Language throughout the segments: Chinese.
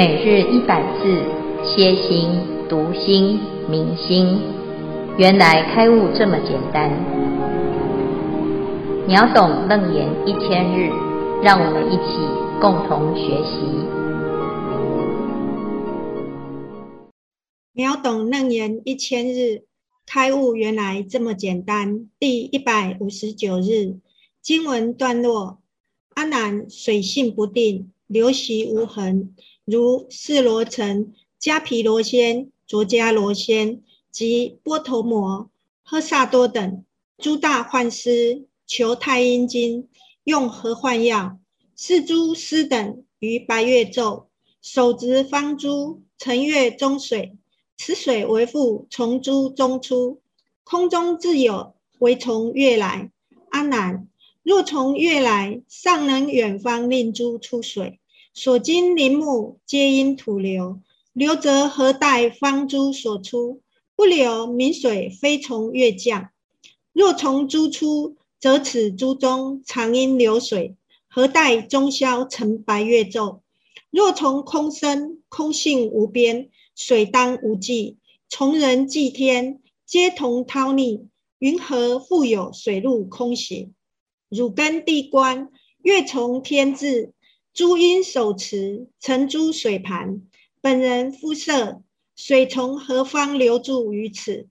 每日一百字，歇心、读心、明心，原来开悟这么简单。秒懂楞严一千日，让我们一起共同学习。秒懂楞严一千日，开悟原来这么简单。第一百五十九日，经文段落：阿难，水性不定，流息无痕。如释罗城、迦毗罗仙、卓迦罗仙及波头摩、诃萨多等诸大幻师求太阴经，用何幻药？是诸师等于白月昼，手执方珠，乘月中水，此水为复从珠中出，空中自有，为从月来。阿难，若从月来，尚能远方令珠出水。所经林木皆因土流，流则何待方珠所出？不流，名水非从月降。若从珠出，则此珠中常因流水，何待终消成白月昼？若从空生，空性无边，水当无际。从人计天，皆同淘逆，云何复有水入空行？汝根地观，月从天至。珠因手持，成珠水盘，本人肤色，水从何方流注于此？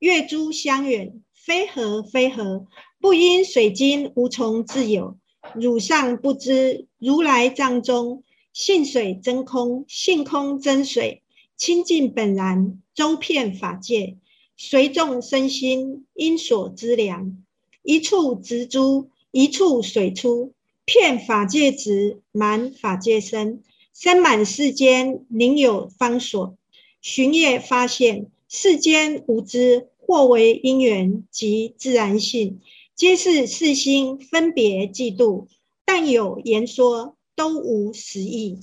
月珠相远，非何非何，不因水晶无从自有。汝尚不知，如来藏中性水真空，性空真水，清净本然，周遍法界，随众生心因所资粮，一处植珠，一处水出。遍法界执，满法界身，身满世间，宁有方所？寻业发现，世间无知，或为因缘及自然性，皆是世心分别嫉妒，但有言说，都无实义。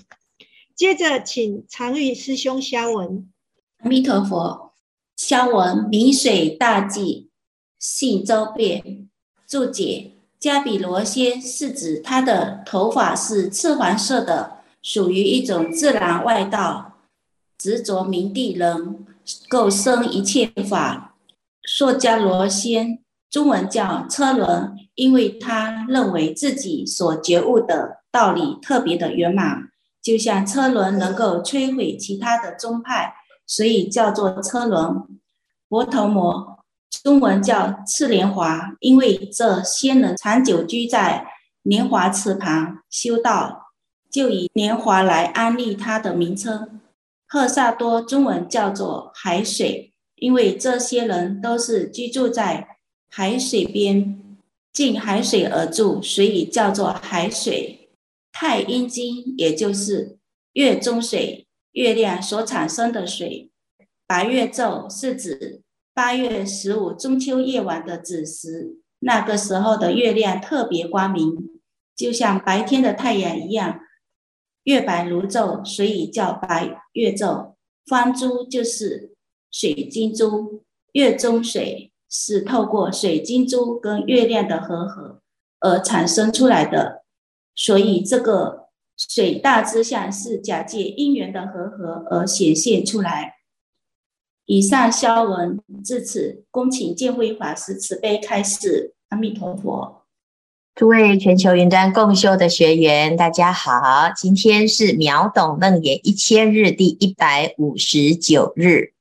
接着，请常玉师兄消文。阿弥陀佛，消文名水大忌，性周遍。注解。迦比罗仙是指他的头发是赤黄色的，属于一种自然外道，执着明地能够生一切法。硕迦罗仙，中文叫车轮，因为他认为自己所觉悟的道理特别的圆满，就像车轮能够摧毁其他的宗派，所以叫做车轮。佛头摩。中文叫赤莲华，因为这仙人长久居在莲华池旁修道，就以莲华来安立他的名称。赫萨多中文叫做海水，因为这些人都是居住在海水边，近海水而住，所以叫做海水。太阴经也就是月中水，月亮所产生的水。白月昼是指。八月十五中秋夜晚的子时，那个时候的月亮特别光明，就像白天的太阳一样，月白如昼，所以叫白月昼。方珠就是水晶珠，月中水是透过水晶珠跟月亮的和合而产生出来的，所以这个水大之相是假借因缘的和合而显现出来。以上消文至此，恭请见辉法师慈悲开示。阿弥陀佛。诸位全球云端共修的学员，大家好，今天是秒懂楞严一千日第一百五十九日。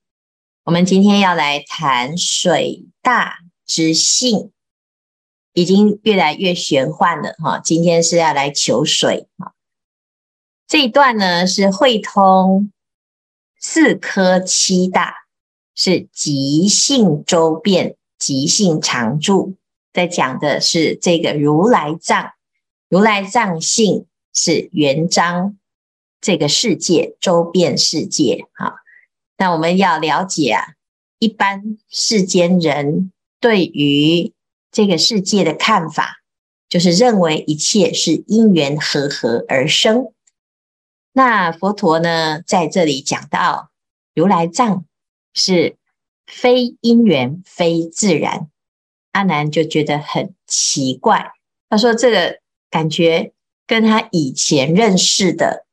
我们今天要来谈水大之性，已经越来越玄幻了哈。今天是要来求水哈。这一段呢是会通四科七大。是极性周遍，极性常住，在讲的是这个如来藏，如来藏性是圆章这个世界周遍世界。哈，那我们要了解啊，一般世间人对于这个世界的看法，就是认为一切是因缘和合而生。那佛陀呢，在这里讲到如来藏。是非因缘非自然，阿难就觉得很奇怪。他说：“这个感觉跟他以前认识的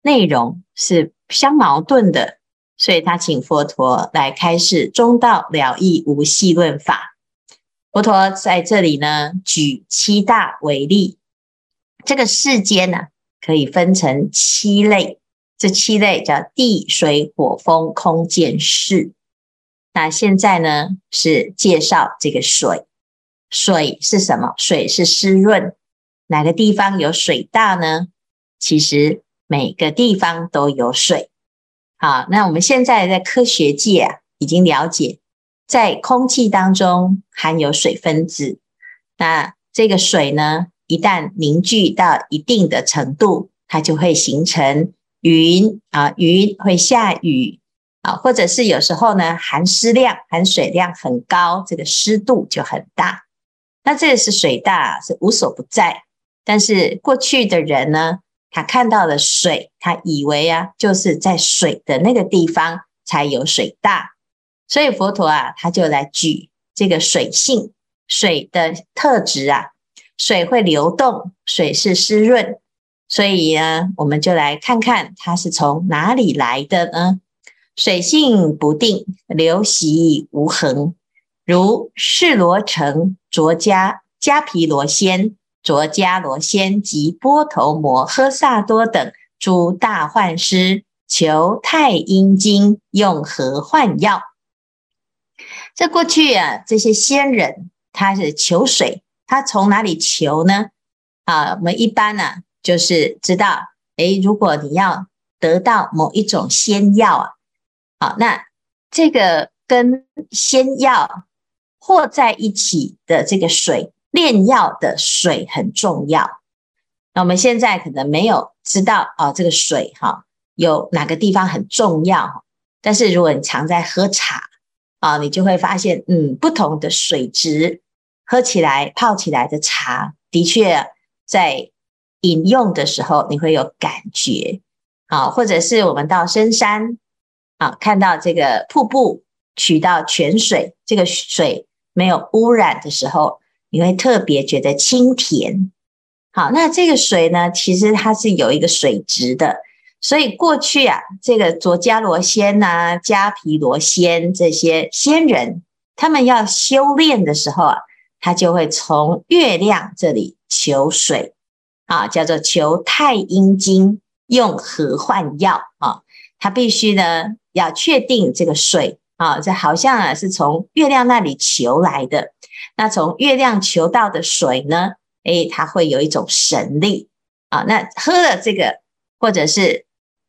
内容是相矛盾的，所以他请佛陀来开示中道了义无系论法。佛陀在这里呢，举七大为例，这个世间呢、啊，可以分成七类，这七类叫地水火风空见识。那现在呢，是介绍这个水，水是什么？水是湿润，哪个地方有水大呢？其实每个地方都有水。好，那我们现在在科学界啊，已经了解。在空气当中含有水分子，那这个水呢，一旦凝聚到一定的程度，它就会形成云啊，云会下雨啊，或者是有时候呢，含湿量、含水量很高，这个湿度就很大。那这个是水大，是无所不在。但是过去的人呢，他看到了水，他以为啊，就是在水的那个地方才有水大。所以佛陀啊，他就来举这个水性，水的特质啊，水会流动，水是湿润，所以呢，我们就来看看它是从哪里来的呢？水性不定，流习无恒，如释罗城、卓迦、迦毗罗仙、卓迦罗仙及波头摩、诃萨多等诸大幻师，求太阴经，用何幻药？这过去啊，这些仙人他是求水，他从哪里求呢？啊，我们一般呢、啊，就是知道，诶，如果你要得到某一种仙药啊，好，那这个跟仙药和在一起的这个水炼药的水很重要。那我们现在可能没有知道啊，这个水哈、有哪个地方很重要，但是如果你常在喝茶。啊，你就会发现，嗯，不同的水质，喝起来、泡起来的茶，的确在饮用的时候，你会有感觉。啊，或者是我们到深山，啊，看到这个瀑布取到泉水，这个水没有污染的时候，你会特别觉得清甜。好，那这个水呢，其实它是有一个水质的。所以过去啊，这个卓迦罗仙呐、啊、迦毗罗仙这些仙人，他们要修炼的时候啊，他就会从月亮这里求水啊，叫做求太阴经，用何幻药啊？他必须呢要确定这个水啊，这好像啊是从月亮那里求来的。那从月亮求到的水呢，诶，它会有一种神力啊。那喝了这个，或者是。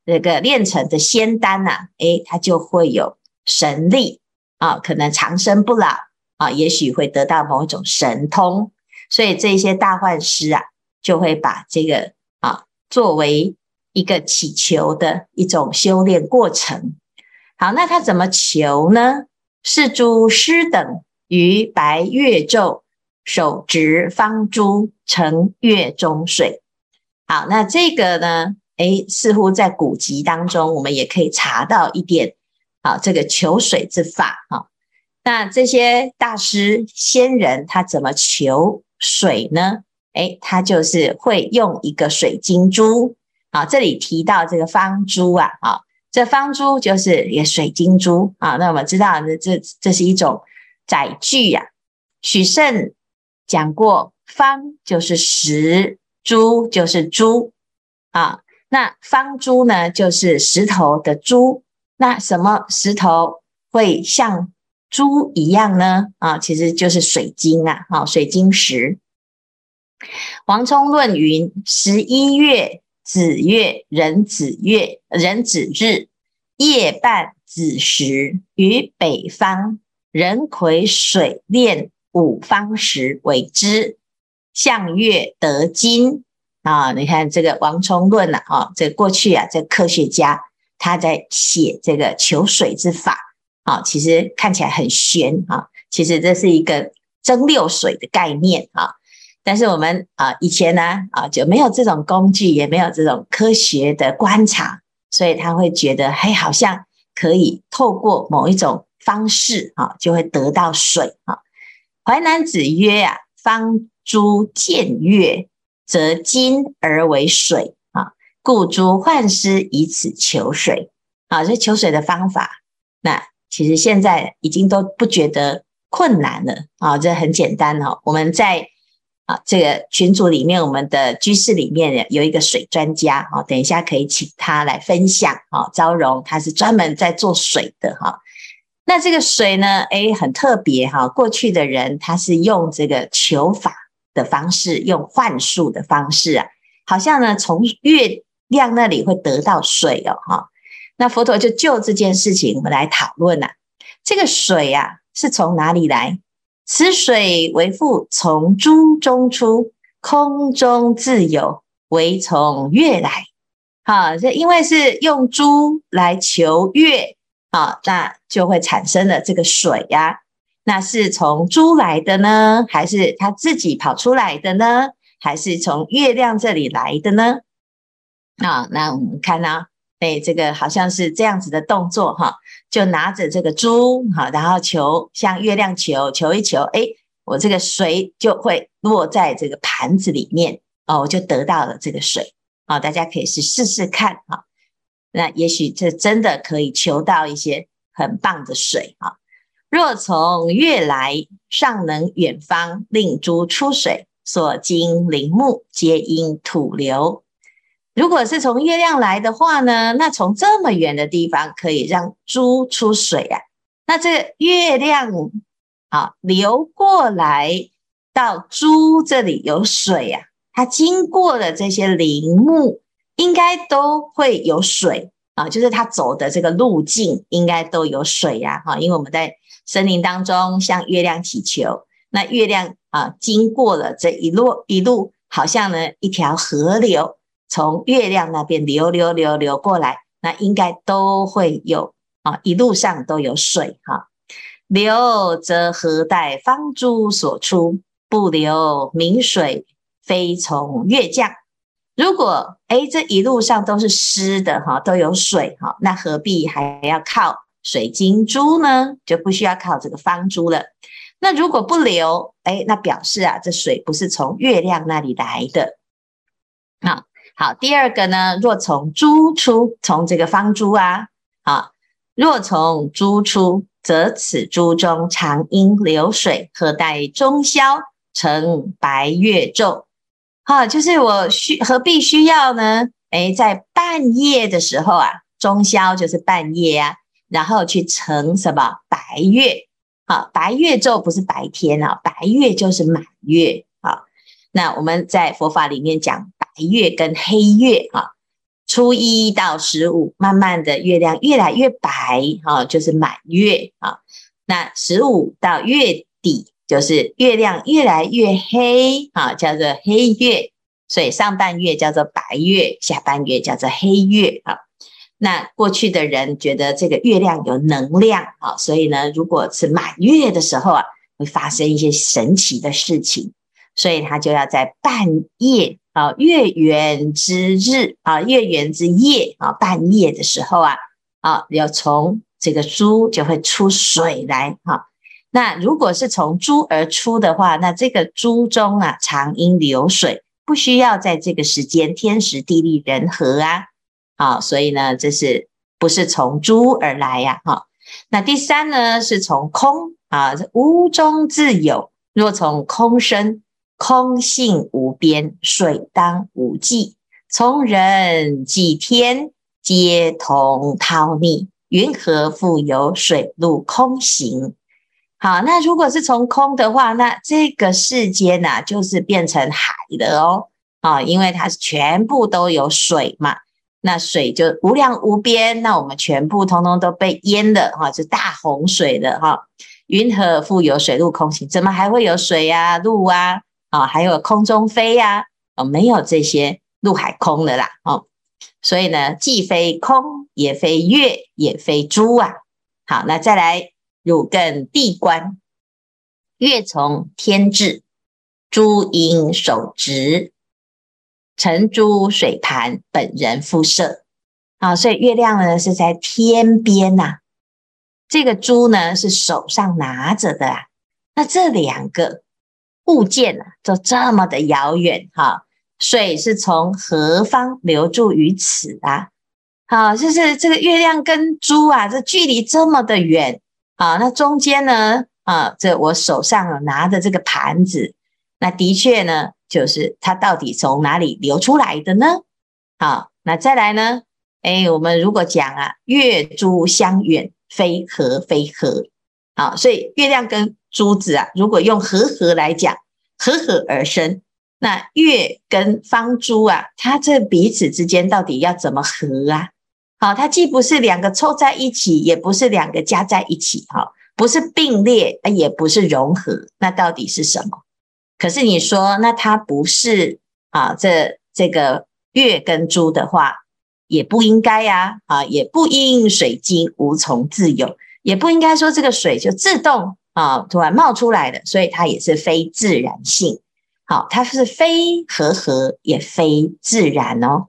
这个炼成的仙丹呐、啊，诶，它就会有神力啊，可能长生不老啊，也许会得到某一种神通，所以这些大幻师啊，就会把这个啊作为一个祈求的一种修炼过程。好，那他怎么求呢？是诸师等于白月昼，手执方珠，盛月中水。好，那这个呢？诶，似乎在古籍当中，我们也可以查到一点，好，这个求水之法，哈。那这些大师仙人他怎么求水呢？诶，他就是会用一个水晶珠，啊，这里提到这个方珠啊，啊，这方珠就是一个水晶珠啊。那我们知道，这这这是一种载具呀。许慎讲过，方就是石，珠就是珠，啊。那方珠呢，就是石头的珠。那什么石头会像珠一样呢？啊，其实就是水晶啊，啊，水晶石。王充论云：十一月子月，壬子月，壬子日，夜半子时，于北方，人癸水炼五方石为之，向月得金。啊，你看这个王充论呐，啊，这过去啊，这科学家他在写这个求水之法，啊，其实看起来很玄啊，其实这是一个蒸馏水的概念啊，但是我们啊以前呢啊就没有这种工具，也没有这种科学的观察，所以他会觉得，嘿，好像可以透过某一种方式啊，就会得到水啊。淮南子曰啊，方珠见月。则金而为水啊，故诸幻师以此求水。啊，这求水的方法，那其实现在已经都不觉得困难了啊，这很简单哦。我们在啊这个群组里面，我们的居士里面有一个水专家啊，等一下可以请他来分享啊。昭容他是专门在做水的哈。那这个水呢，哎，很特别哈。过去的人他是用这个求法的方式，用幻术的方式啊，好像呢从月亮那里会得到水哦哈。那佛陀就就这件事情，我们来讨论呐。这个水啊，是从哪里来？此水为复从珠中出，空中自有，唯从月来。好，这因为是用珠来求月，好，那就会产生了这个水呀。那是从珠来的呢，还是它自己跑出来的呢？还是从月亮这里来的呢？啊，那我们看呢。哎，这个好像是这样子的动作哈，就拿着这个珠哈，然后求向月亮求，求一求，哎，我这个水就会落在这个盘子里面哦，我就得到了这个水啊，大家可以去试试看哈，那也许这真的可以求到一些很棒的水啊。若从月来，尚能远方令珠出水，所经林木皆因土流。如果是从月亮来的话呢，那从这么远的地方可以让猪出水啊，那这月亮啊流过来到猪这里有水啊，它经过的这些林木应该都会有水啊，就是它走的这个路径应该都有水呀，哈，因为我们在森林当中向月亮祈求，那月亮啊经过了这一路一路，好像呢一条河流。从月亮那边流流流流过来，那应该都会有啊，一路上都有水哈。流则何待方珠所出？不流明水非从月降。如果诶这一路上都是湿的哈，都有水哈，那何必还要靠水晶珠呢？就不需要靠这个方珠了。那如果不流，诶那表示啊，这水不是从月亮那里来的啊。好，第二个呢，若从珠出，从这个方珠啊，啊，若从珠出，则此珠中常因流水，何待中宵成白月昼？哈、就是我需何必需要呢？诶，在半夜的时候啊，中宵就是半夜啊，然后去成什么白月？好、啊，白月昼不是白天啊，白月就是满月。啊，那我们在佛法里面讲。白月跟黑月啊，初一到十五，慢慢的月亮越来越白啊，就是满月啊。那十五到月底，就是月亮越来越黑啊，叫做黑月。所以上半月叫做白月，下半月叫做黑月啊。那过去的人觉得这个月亮有能量啊，所以呢，如果是满月的时候啊，会发生一些神奇的事情，所以他就要在半夜。啊，月圆之日啊，月圆之夜啊，半夜的时候啊，啊，要从这个珠就会出水来哈。那如果是从珠而出的话，那这个珠中啊，常因流水，不需要在这个时间天时地利人和啊。好，所以呢，这是不是从珠而来呀？哈，那第三呢，是从空啊，无中自有，若从空生。空性无边，水当无际。从人即天，皆同淘逆。云何复有水陆空行？好，那如果是从空的话，那这个世间呐、啊，就是变成海的哦。啊，因为它是全部都有水嘛，那水就无量无边。那我们全部通通都被淹了哈，就大洪水的哈。云何复有水陆空行？怎么还会有水啊、路啊？啊，还有空中飞呀，哦，没有这些陆海空的啦，哦，所以呢，既非空，也非月，也非珠啊。好，那再来汝更地观，月从天至，珠应手执，成珠水盘，本人复设。啊，所以月亮呢是在天边呐、这个珠呢是手上拿着的啊。那这两个。物件啊，就这么的遥远哈，水是从何方流注于此啊？好，就是这个月亮跟珠啊，这距离这么的远啊，那中间呢啊，这我手上拿的这个盘子，那的确呢，就是它到底从哪里流出来的呢？好，那再来呢？哎，我们如果讲啊，月珠相远，非合非合。好，所以月亮跟珠子啊，如果用和合来讲，和合而生。那月跟方珠啊，它这彼此之间到底要怎么合啊？好，它既不是两个凑在一起，也不是两个加在一起，哈，不是并列，也不是融合，那到底是什么？可是你说，那它不是啊？这这个月跟珠的话，也不应该呀，啊，也不应水晶无从自有。也不应该说这个水就自动啊突然冒出来的，所以它也是非自然性。好，它是非和合，也非自然哦。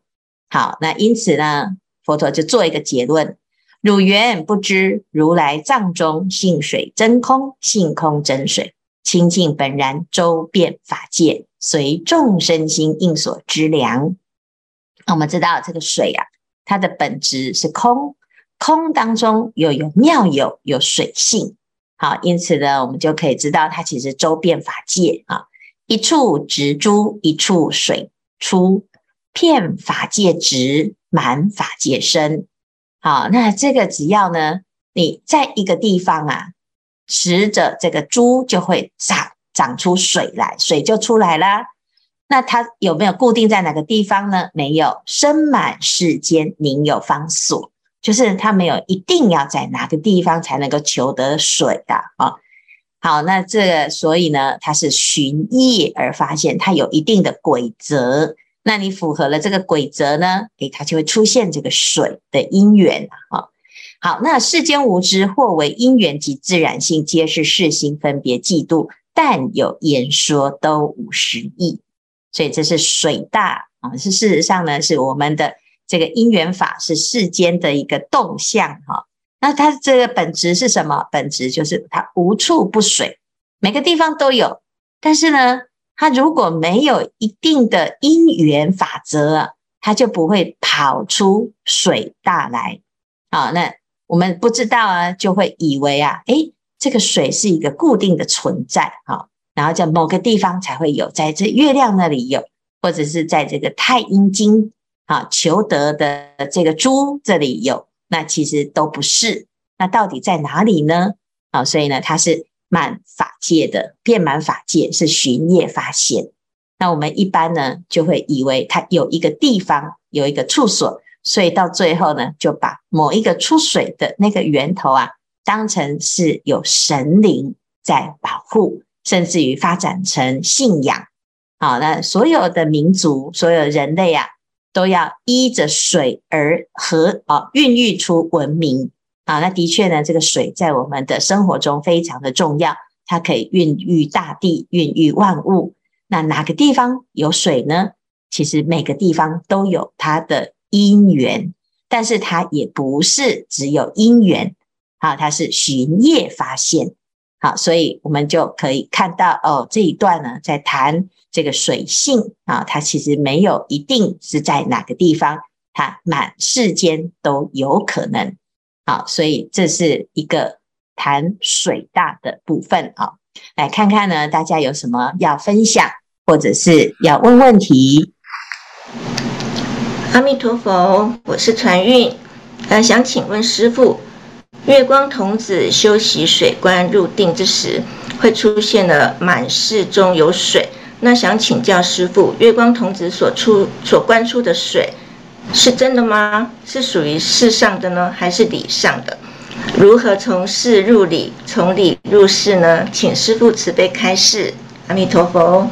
好，那因此呢，佛陀就做一个结论：汝缘不知如来藏中性水真空，性空真水，清净本然，周遍法界，随众生心应所知量。我们知道这个水啊，它的本质是空。空当中又有妙有有水性，好，因此呢，我们就可以知道它其实周遍法界啊，一处植株，一处水出，遍法界植，满法界生。好，那这个只要呢，你在一个地方啊，持着这个珠就会长长出水来，水就出来啦。那它有没有固定在哪个地方呢？没有，生满世间，宁有方所。就是它没有一定要在哪个地方才能够求得水的啊。好，那这个所以呢，它是寻意而发现，它有一定的规则。那你符合了这个规则呢，诶，它就会出现这个水的因缘啊。好，那世间无知，或为因缘及自然性，皆是世心分别嫉妒，但有言说，都无实义。所以这是水大啊，是事实上呢，是我们的。这个因缘法是世间的一个动向哈，那它这个本质是什么？本质就是它无处不水，每个地方都有。但是呢，它如果没有一定的因缘法则，它就不会跑出水大来啊。那我们不知道啊，就会以为啊，诶，这个水是一个固定的存在哈，然后在某个地方才会有，在这月亮那里有，或者是在这个太阴经。啊，求得的这个珠这里有，那其实都不是。那到底在哪里呢？啊，所以呢，它是满法界的，遍满法界是循业发现。那我们一般呢，就会以为它有一个地方有一个处所，所以到最后呢，就把某一个出水的那个源头啊，当成是有神灵在保护，甚至于发展成信仰。好，那所有的民族，所有人类啊。都要依着水而和啊，孕育出文明啊。那的确呢，这个水在我们的生活中非常的重要，它可以孕育大地，孕育万物。那哪个地方有水呢？其实每个地方都有它的因缘，但是它也不是只有因缘啊，它是循业发现。好，所以我们就可以看到哦，这一段呢，在谈。这个水性啊，它其实没有一定是在哪个地方，它满世间都有可能。好，所以这是一个谈水大的部分啊。来看看呢，大家有什么要分享，或者是要问问题？阿弥陀佛，我是传运，呃，想请问师傅，月光童子修习水观入定之时，会出现了满室中有水。那想请教师父，月光童子所出所观出的水是真的吗？是属于世上的呢，还是理上的？如何从事入理，从理入世呢？请师父慈悲开示。阿弥陀佛。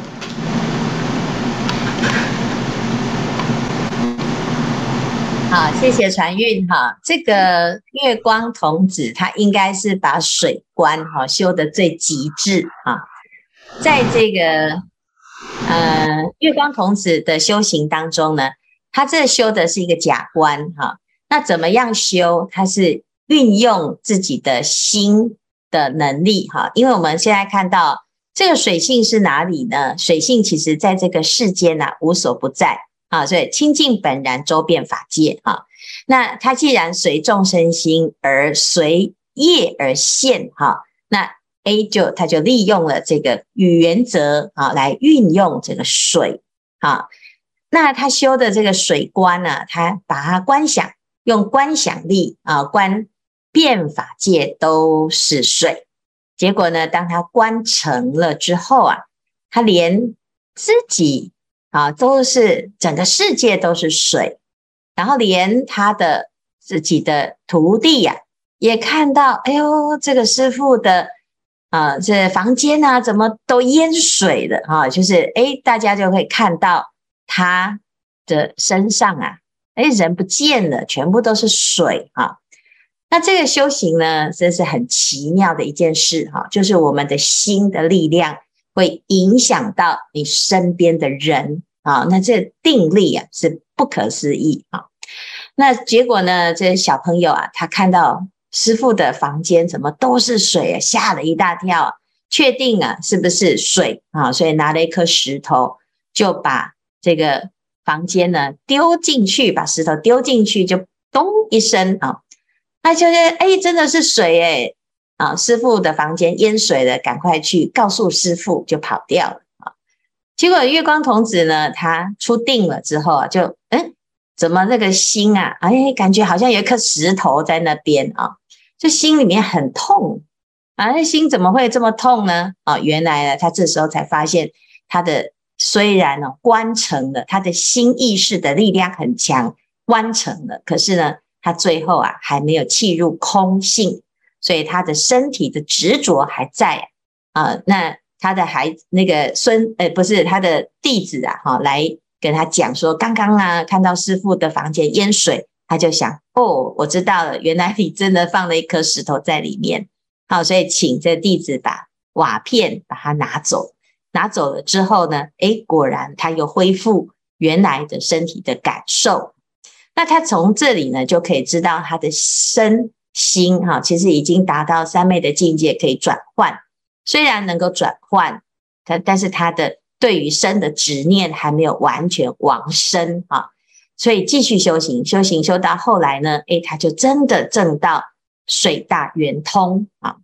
好，谢谢传运哈。这个月光童子他应该是把水观哈修得最极致哈，在这个。呃，月光童子的修行当中呢，他这修的是一个假观哈。那怎么样修？他是运用自己的心的能力哈。因为我们现在看到这个水性是哪里呢？水性其实在这个世间呐、啊，无所不在啊，所以清净本然，周遍法界啊。那它既然随众生心而随业而现哈、那 A 就他就利用了这个语原则啊，来运用这个水啊。那他修的这个水观呢，他把它观想，用观想力啊，观遍法界都是水。结果呢，当他观成了之后啊，他连自己啊都是整个世界都是水，然后连他的自己的徒弟呀、啊，也看到，哎呦，这个师傅的啊这房间啊，怎么都淹水了啊？就是哎，大家就会看到他的身上啊，哎，人不见了，全部都是水啊。那这个修行呢，真是很奇妙的一件事哈，就是我们的心的力量会影响到你身边的人啊，那这定力啊是不可思议啊。那结果呢，这小朋友啊，他看到师父的房间怎么都是水啊，吓了一大跳，确定啊是不是水啊，所以拿了一颗石头就把这个房间呢丢进去，把石头丢进去，就咚一声啊。他就说：“哎，真的是水哎！啊，师父的房间淹水了，赶快去告诉师父，就跑掉了啊。结果月光童子呢，他出定了之后啊，就嗯，怎么那个心啊，哎，感觉好像有一颗石头在那边啊，就心里面很痛啊。那心怎么会这么痛呢？啊，原来呢，他这时候才发现，他的虽然呢关成了，他的心意识的力量很强，关成了，可是呢。”他最后啊，还没有契入空性，所以他的身体的执着还在啊、那他的孩那个孙，呃，不是他的弟子啊，哈，来跟他讲说，刚刚啊，看到师父的房间淹水，他就想，哦，我知道了，原来你真的放了一颗石头在里面。好，所以请这弟子把瓦片把它拿走，拿走了之后呢，诶，果然他又恢复原来的身体的感受。那他从这里呢，就可以知道他的身心哈，其实已经达到三昧的境界，可以转换。虽然能够转换，他但是他的对于身的执念还没有完全往生啊，所以继续修行，修行修到后来呢，诶，他就真的证到水大圆通啊。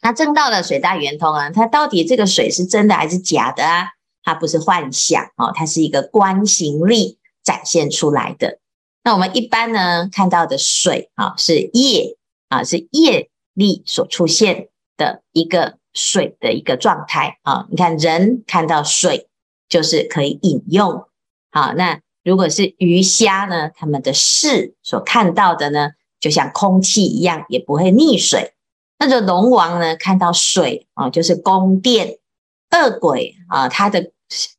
那证到了水大圆通啊，他到底这个水是真的还是假的啊？它不是幻想哦，它是一个观行力展现出来的。那我们一般呢看到的水啊，是业啊，是业力所出现的一个水的一个状态啊。你看人看到水就是可以饮用，好，那如果是鱼虾呢，他们的视所看到的呢，就像空气一样，也不会溺水。那个龙王呢看到水啊，就是宫殿恶鬼啊，他的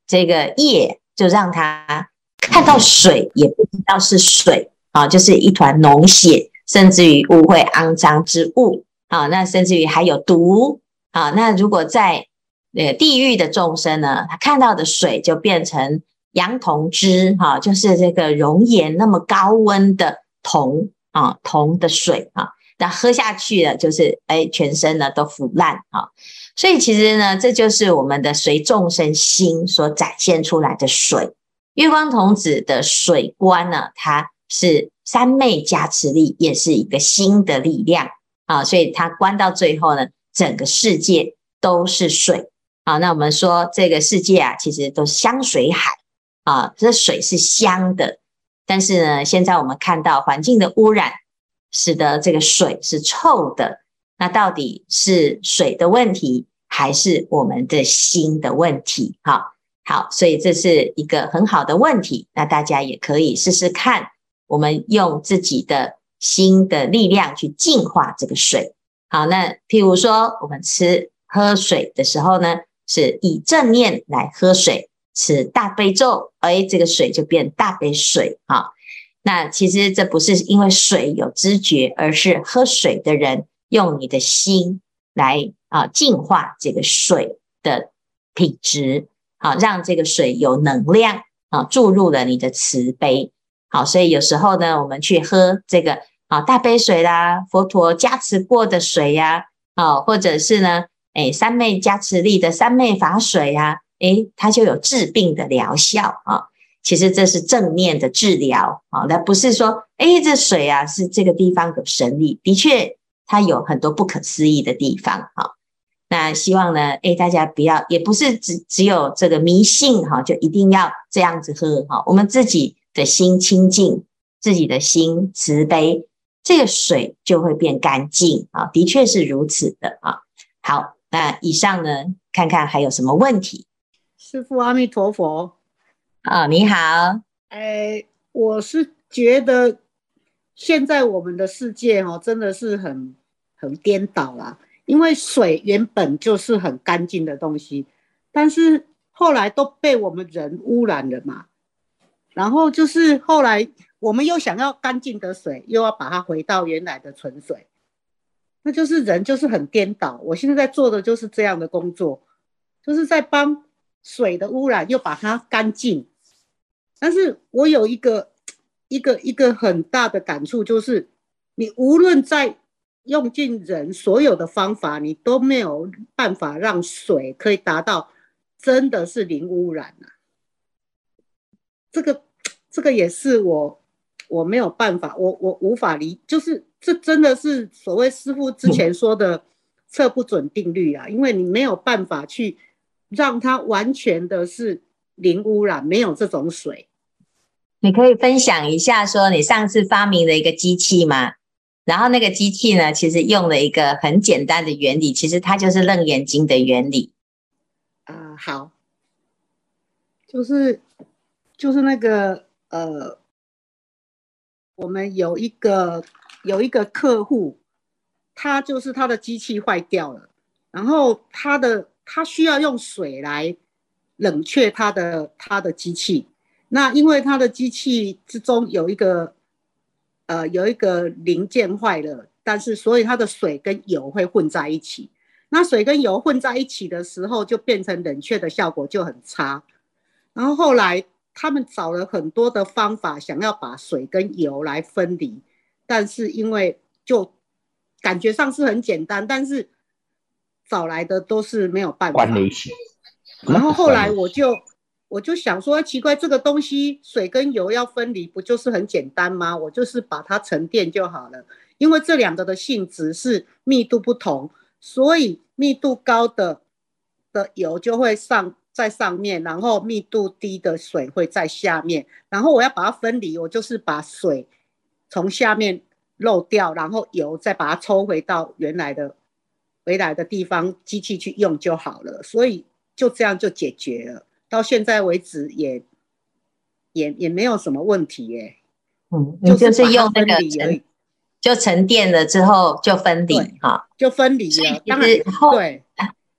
这个业就让他。看到水也不知道是水啊，就是一团脓血，甚至于污秽肮脏之物啊，那甚至于还有毒啊。那如果在呃地狱的众生呢，他看到的水就变成阳铜汁哈，就是这个熔岩那么高温的铜啊铜的水啊，那喝下去了就是哎全身呢都腐烂啊。所以其实呢，这就是我们的随众生心所展现出来的水。月光童子的水观呢，它是三昧加持力，也是一个心的力量啊，所以它关到最后呢，整个世界都是水啊。那我们说这个世界啊，其实都是香水海啊，这水是香的，但是呢，现在我们看到环境的污染，使得这个水是臭的。那到底是水的问题，还是我们的心的问题？哈。好，所以这是一个很好的问题，那大家也可以试试看，我们用自己的心的力量去净化这个水。好，那譬如说我们吃喝水的时候呢，是以正念来喝水，吃大悲咒，哎，这个水就变大悲水。哈，那其实这不是因为水有知觉，而是喝水的人用你的心来啊净化这个水的品质。好，让这个水有能量啊，注入了你的慈悲。好，所以有时候呢，我们去喝这个啊大杯水啦，佛陀加持过的水呀，啊，或者是呢，哎，三昧加持力的三昧法水啊，哎，它就有治病的疗效啊。其实这是正面的治疗啊，那不是说，哎，这水啊是这个地方有神力，的确它有很多不可思议的地方啊。那希望呢，哎，大家不要，也不是只只有这个迷信哈，就一定要这样子喝哈。我们自己的心清净，自己的心慈悲，这个水就会变干净啊。的确是如此的啊。好，那以上呢，看看还有什么问题？师父阿弥陀佛。啊，你好。哎，我是觉得现在我们的世界哦，真的是很很颠倒啦。因为水原本就是很干净的东西，但是后来都被我们人污染了嘛。然后就是后来我们又想要干净的水，又要把它回到原来的纯水，那就是人就是很颠倒。我现在在做的就是这样的工作，就是在帮水的污染又把它干净。但是我有一个一个一个很大的感触，就是你无论在用尽人所有的方法，你都没有办法让水可以达到真的是零污染啊！这个这个也是我我没有办法，我我无法理，就是这真的是所谓师傅之前说的测不准定律啊，因为你没有办法去让它完全的是零污染，没有这种水。你可以分享一下，说你上次发明的一个机器吗？然后那个机器呢，其实用了一个很简单的原理，其实它就是《楞眼睛》的原理。啊、呃，好，就是就是那个呃，我们有一个有一个客户，他就是他的机器坏掉了，然后他的他需要用水来冷却他的他的机器，那因为他的机器之中有一个。呃，有一个零件坏了，但是所以它的水跟油会混在一起。那水跟油混在一起的时候，就变成冷却的效果就很差。然后后来他们找了很多的方法，想要把水跟油来分离，但是因为就感觉上是很简单，但是找来的都是没有办法。然后后来我就。我就想说，奇怪，这个东西水跟油要分离，不就是很简单吗？我就是把它沉淀就好了。因为这两个的性质是密度不同，所以密度高的的油就会上在上面，然后密度低的水会在下面。然后我要把它分离，我就是把水从下面漏掉，然后油再把它抽回到原来的回来的地方，机器去用就好了。所以就这样就解决了。到现在为止也也也没有什么问题耶，嗯，你就是用那个沉，就沉淀了之后就分离哈，就分离了。当然后对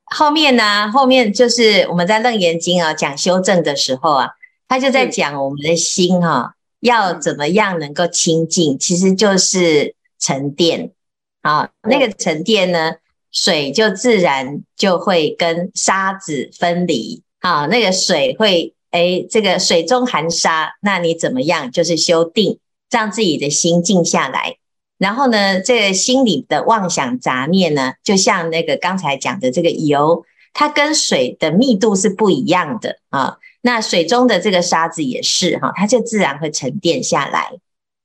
后面呢，后面就是我们在楞严经啊讲修正的时候啊，他就在讲我们的心哈要怎么样能够清净，其实就是沉淀啊，那个沉淀呢，水就自然就会跟沙子分离。好，那个水会，哎，这个水中含沙，那你怎么样？就是修定，让自己的心静下来。然后呢，这个心里的妄想杂念呢，就像那个刚才讲的这个油，它跟水的密度是不一样的啊。那水中的这个沙子也是哈，它就自然会沉淀下来。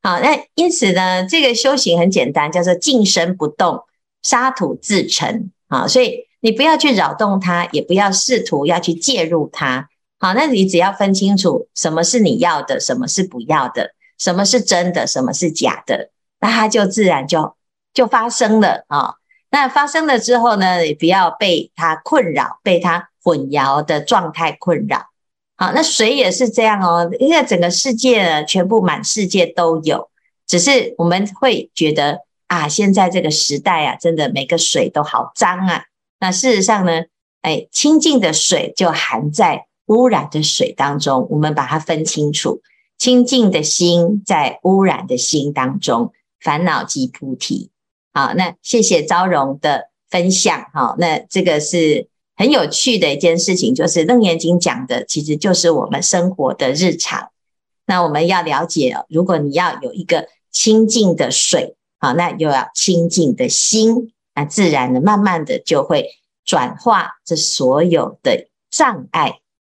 好，那因此呢，这个修行很简单，叫做静身不动，沙土自沉啊。所以。你不要去扰动它，也不要试图要去介入它。好，那你只要分清楚什么是你要的，什么是不要的，什么是真的，什么是假的，那它就自然就就发生了啊。那发生了之后呢，你不要被它困扰，被它混淆的状态困扰。好，那水也是这样哦，因为整个世界呢，全部满世界都有，只是我们会觉得啊，现在这个时代啊，真的每个水都好脏啊。那事实上呢，哎，清净的水就含在污染的水当中。我们把它分清楚，清净的心在污染的心当中，烦恼即菩提。好，那谢谢昭容的分享。好，那这个是很有趣的一件事情，就是《楞严经》讲的，其实就是我们生活的日常。那我们要了解，如果你要有一个清净的水，好，那又要清净的心。那自然的慢慢的就会转化这所有的障碍